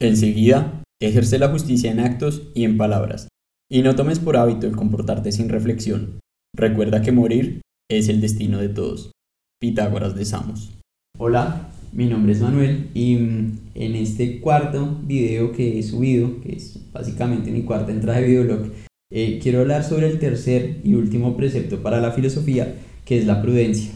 Enseguida, ejerce la justicia en actos y en palabras, y no tomes por hábito el comportarte sin reflexión. Recuerda que morir es el destino de todos. Pitágoras de Samos. Hola, mi nombre es Manuel y mm, en este cuarto video que he subido, que es básicamente mi cuarta entrada de videolog, eh, quiero hablar sobre el tercer y último precepto para la filosofía, que es la prudencia.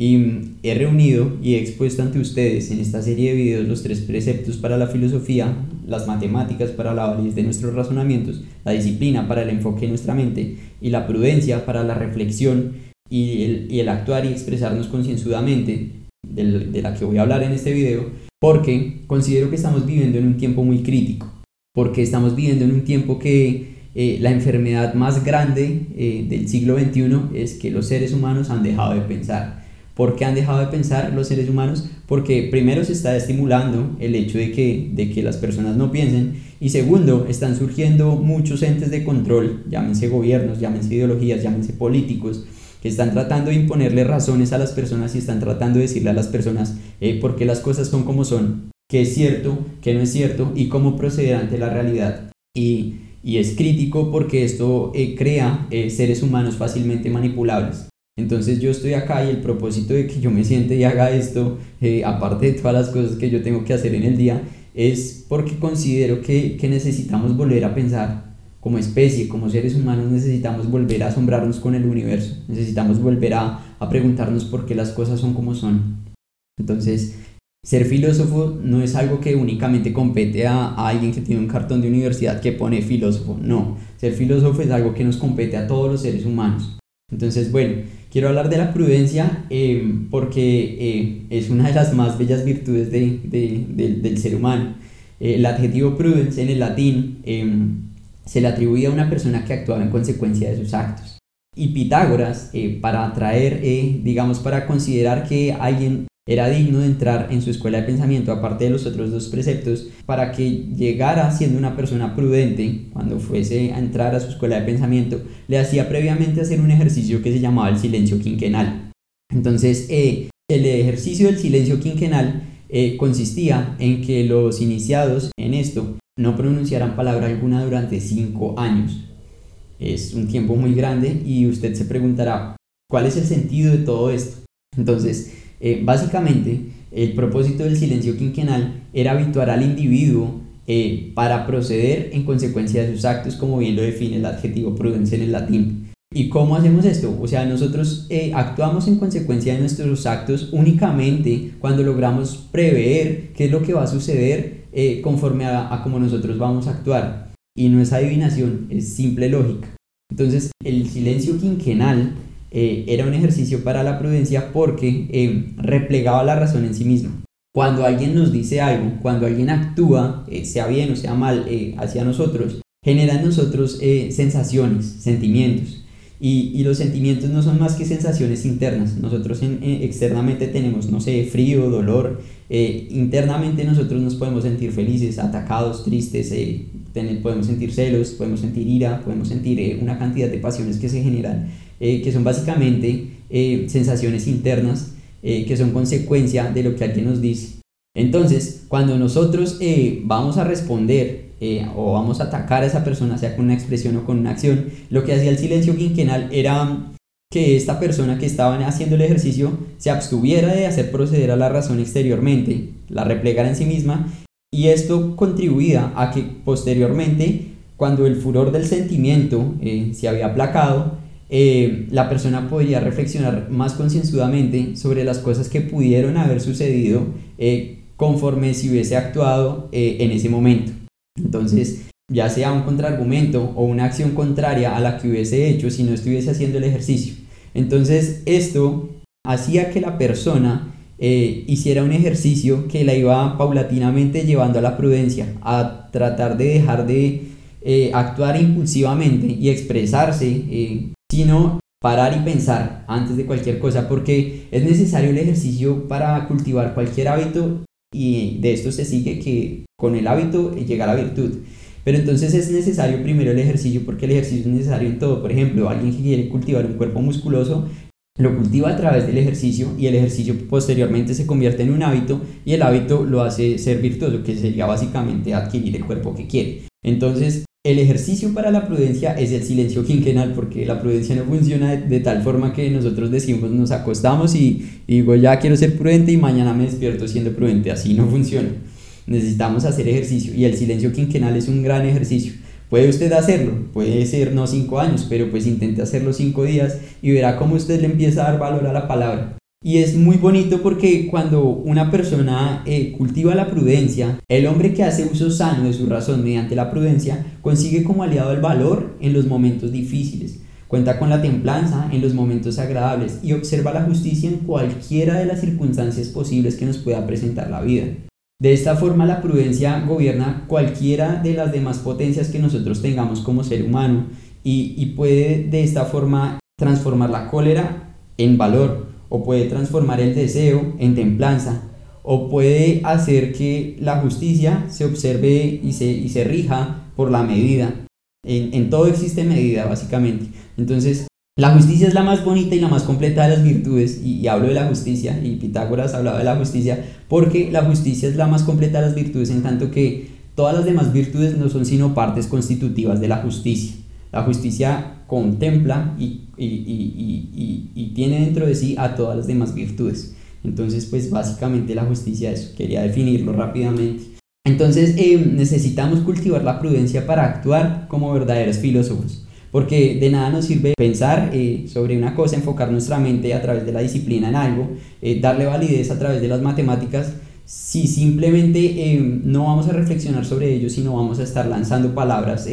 Y mm, he reunido y he expuesto ante ustedes en esta serie de videos los tres preceptos para la filosofía, las matemáticas para la validez de nuestros razonamientos, la disciplina para el enfoque de nuestra mente y la prudencia para la reflexión y el, y el actuar y expresarnos concienzudamente, de, la que voy a hablar en este video, porque considero que estamos viviendo en un tiempo muy crítico, porque estamos viviendo en un tiempo que eh, la enfermedad más grande eh, del siglo XXI es que los seres humanos han dejado de pensar. ¿Por qué han dejado de pensar los seres humanos? Porque primero se está estimulando el hecho de que, de que las personas no piensen y segundo, están surgiendo muchos entes de control, llámense gobiernos, llámense ideologías, llámense políticos, que están tratando de imponerle razones a las personas y están tratando de decirle a las personas eh, por qué las cosas son como son, qué es cierto, qué no es cierto y cómo proceder ante la realidad. Y, y es crítico porque esto eh, crea eh, seres humanos fácilmente manipulables. Entonces yo estoy acá y el propósito de que yo me siente y haga esto, eh, aparte de todas las cosas que yo tengo que hacer en el día, es porque considero que, que necesitamos volver a pensar como especie, como seres humanos, necesitamos volver a asombrarnos con el universo, necesitamos volver a, a preguntarnos por qué las cosas son como son. Entonces, ser filósofo no es algo que únicamente compete a, a, alguien que tiene un cartón de universidad que pone filósofo, no. Ser filósofo es algo que nos compete a todos los seres humanos. Entonces, bueno, quiero hablar de la prudencia eh, porque eh, es una de las más bellas virtudes de, de, de, del ser humano. Eh, el adjetivo prudence en el latín se le atribuye a una persona que actuaba en consecuencia de sus actos. Y Pitágoras, para atraer, digamos, para considerar que alguien era digno de entrar en su escuela de pensamiento, aparte de los otros dos preceptos, para que llegara siendo una persona prudente cuando fuese a entrar a su escuela de pensamiento, le hacía previamente hacer un ejercicio que se llamaba el silencio quinquenal. Entonces, eh, el ejercicio del silencio quinquenal eh, consistía en que los iniciados en esto no pronunciaran palabra alguna durante cinco años. Es un tiempo muy grande y usted se preguntará, ¿cuál es el sentido de todo esto? Entonces, eh, básicamente, el propósito del silencio quinquenal era habituar al individuo eh, para proceder en consecuencia de sus actos, como bien lo define el adjetivo prudencia en el latín. ¿Y cómo hacemos esto? O sea, nosotros eh, actuamos en consecuencia de nuestros actos únicamente cuando logramos prever qué es lo que va a suceder conforme a, a cómo nosotros vamos a actuar. Y no es adivinación, es simple lógica. Entonces, el silencio quinquenal eh, era un ejercicio para la prudencia porque eh, replegaba la razón en sí mismo. Cuando alguien nos dice algo, cuando alguien actúa, eh, sea bien o sea mal, hacia nosotros, genera en nosotros sensaciones, sentimientos. Y, los sentimientos no son más que sensaciones internas. Nosotros externamente tenemos, no sé, frío, dolor. internamente nosotros nos podemos sentir felices, atacados, tristes, podemos sentir celos, podemos sentir ira, podemos sentir una cantidad de pasiones que se generan eh, que son básicamente eh, sensaciones internas eh, que son consecuencia de lo que alguien nos dice. Entonces, cuando nosotros vamos a responder o vamos a atacar a esa persona, sea con una expresión o con una acción, lo que hacía el silencio quinquenal era que esta persona que estaba haciendo el ejercicio se abstuviera de hacer proceder a la razón exteriormente, la replegara en sí misma, y esto contribuía a que posteriormente, cuando el furor del sentimiento se había aplacado, eh, la persona podría reflexionar más concienzudamente sobre las cosas que pudieron haber sucedido eh, conforme si hubiese actuado eh, en ese momento. Entonces, ya sea un contraargumento o una acción contraria a la que hubiese hecho si no estuviese haciendo el ejercicio. Entonces, esto hacía que la persona hiciera un ejercicio que la iba paulatinamente llevando a la prudencia, a tratar de dejar de actuar impulsivamente y expresarse sino parar y pensar antes de cualquier cosa, porque es necesario el ejercicio para cultivar cualquier hábito y de esto se sigue que con el hábito llega la virtud. Pero entonces es necesario primero el ejercicio porque el ejercicio es necesario en todo. Por ejemplo, alguien que quiere cultivar un cuerpo musculoso lo cultiva a través del ejercicio y el ejercicio posteriormente se convierte en un hábito y el hábito lo hace ser virtuoso, que sería básicamente adquirir el cuerpo que quiere. Entonces, el ejercicio para la prudencia es el silencio quinquenal, porque la prudencia no funciona de, tal forma que nosotros decimos, nos acostamos y, digo, ya quiero ser prudente y mañana me despierto siendo prudente. Así no funciona. Necesitamos hacer ejercicio y el silencio quinquenal es un gran ejercicio. Puede usted hacerlo, puede ser no cinco años, pero pues intente hacerlo cinco días y verá cómo usted le empieza a dar valor a la palabra. Y es muy bonito porque cuando una persona eh, cultiva la prudencia, el hombre que hace uso sano de su razón mediante la prudencia consigue como aliado el valor en los momentos difíciles, cuenta con la templanza en los momentos agradables y observa la justicia en cualquiera de las circunstancias posibles que nos pueda presentar la vida. De esta forma la prudencia gobierna cualquiera de las demás potencias que nosotros tengamos como ser humano y, y puede de esta forma transformar la cólera en valor o puede transformar el deseo en templanza, o puede hacer que la justicia se observe y se, y se rija por la medida. En, en, todo existe medida, básicamente. Entonces, la justicia es la más bonita y la más completa de las virtudes, y, y, hablo de la justicia, y Pitágoras hablaba de la justicia, porque la justicia es la más completa de las virtudes, en tanto que todas las demás virtudes no son sino partes constitutivas de la justicia. La justicia contempla y, y, tiene dentro de sí a todas las demás virtudes. Entonces, pues básicamente la justicia, eso, quería definirlo rápidamente. Entonces, eh, necesitamos cultivar la prudencia para actuar como verdaderos filósofos, porque de nada nos sirve pensar eh, sobre una cosa, enfocar nuestra mente a través de la disciplina en algo, eh, darle validez a través de las matemáticas, si simplemente no vamos a reflexionar sobre ello, sino vamos a estar lanzando palabras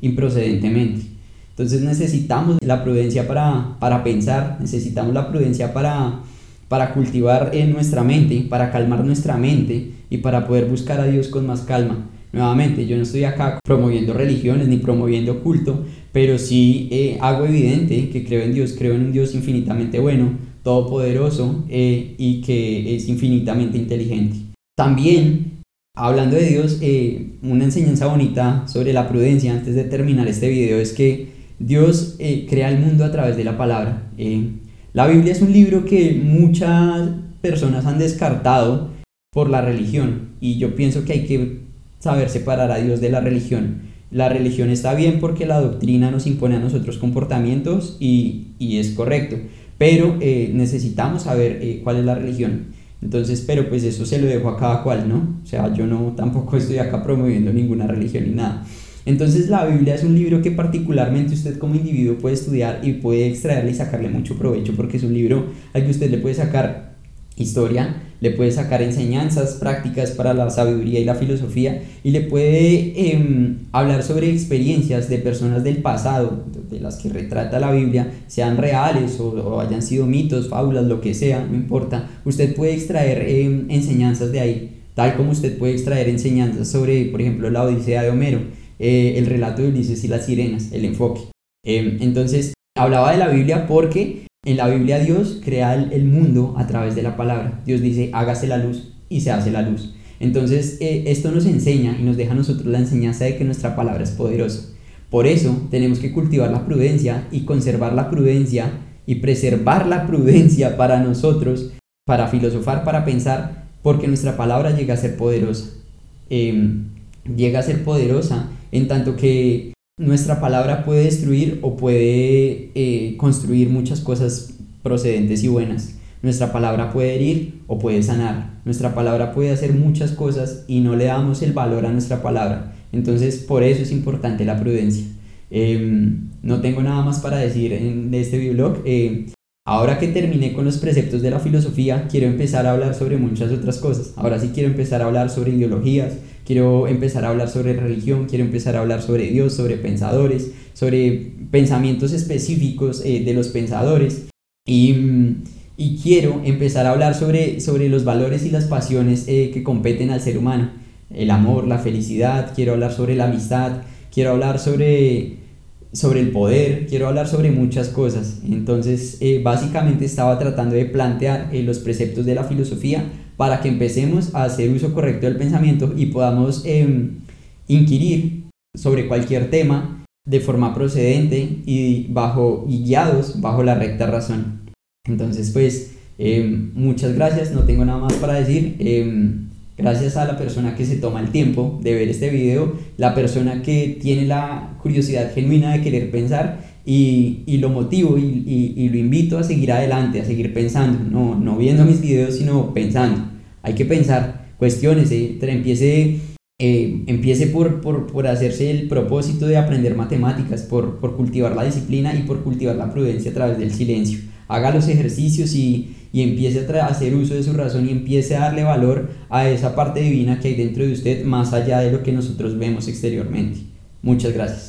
improcedentemente. Entonces necesitamos la prudencia para, para pensar, necesitamos la prudencia para, para cultivar en nuestra mente, para calmar nuestra mente y para poder buscar a Dios con más calma. Nuevamente, yo no estoy acá promoviendo religiones ni promoviendo culto, pero sí eh, hago evidente que creo en Dios, creo en un Dios infinitamente bueno, todopoderoso eh, y que es infinitamente inteligente. También, hablando de Dios, eh, una enseñanza bonita sobre la prudencia antes de terminar este video es que Dios eh, crea el mundo a través de la palabra. Eh, la Biblia es un libro que muchas personas han descartado por la religión y yo pienso que hay que saber separar a Dios de la religión. La religión está bien porque la doctrina nos impone a nosotros comportamientos y, es correcto, pero eh, necesitamos saber cuál es la religión. Entonces, pero pues eso se lo dejo a cada cual, ¿no? O sea, yo no tampoco estoy acá promoviendo ninguna religión ni nada. Entonces la Biblia es un libro que particularmente usted como individuo puede estudiar y puede extraerle y sacarle mucho provecho porque es un libro al que usted le puede sacar historia, le puede sacar enseñanzas prácticas para la sabiduría y la filosofía y le puede em, hablar sobre experiencias de personas del pasado, de las que retrata la Biblia, sean reales o, hayan sido mitos, fábulas, lo que sea, no importa. Usted puede extraer em, enseñanzas de ahí, tal como usted puede extraer enseñanzas sobre, por ejemplo, la Odisea de Homero eh, el relato de Ulises y las sirenas, el enfoque. Eh, entonces, hablaba de la Biblia porque en la Biblia Dios crea el, mundo a través de la palabra. Dios dice, hágase la luz y se hace la luz. Entonces, eh, esto nos enseña y nos deja a nosotros la enseñanza de que nuestra palabra es poderosa. Por eso tenemos que cultivar la prudencia y conservar la prudencia y preservar la prudencia para nosotros, para filosofar, para pensar, porque nuestra palabra llega a ser poderosa. llega a ser poderosa en tanto que nuestra palabra puede destruir o puede eh, construir muchas cosas procedentes y buenas. Nuestra palabra puede herir o puede sanar. Nuestra palabra puede hacer muchas cosas y no le damos el valor a nuestra palabra. Entonces, por eso es importante la prudencia. Em, no tengo nada más para decir en este videoblog. Eh, ahora que terminé con los preceptos de la filosofía, quiero empezar a hablar sobre muchas otras cosas. Ahora sí quiero empezar a hablar sobre ideologías, quiero empezar a hablar sobre religión, quiero empezar a hablar sobre Dios, sobre pensadores, sobre pensamientos específicos eh, de los pensadores y, y, quiero empezar a hablar sobre, sobre los valores y las pasiones eh, que competen al ser humano, el amor, la felicidad, quiero hablar sobre la amistad, quiero hablar sobre sobre el poder, quiero hablar sobre muchas cosas. Entonces, eh, básicamente estaba tratando de plantear los preceptos de la filosofía para que empecemos a hacer uso correcto del pensamiento y podamos em, inquirir sobre cualquier tema de forma procedente y, bajo, y guiados bajo la recta razón. Entonces, pues, em, muchas gracias, no tengo nada más para decir. Gracias a la persona que se toma el tiempo de ver este video, la persona que tiene la curiosidad genuina de querer pensar y, y lo motivo y, y, y, lo invito a seguir adelante, a seguir pensando, no, no viendo mis videos, sino pensando. Hay que pensar, cuestiones, empiece, eh, empiece por, por, por, hacerse el propósito de aprender matemáticas, por, por cultivar la disciplina y por cultivar la prudencia a través del silencio. Haga los ejercicios y, y empiece a hacer uso de su razón y empiece a darle valor a esa parte divina que hay dentro de usted más allá de lo que nosotros vemos exteriormente. Muchas gracias.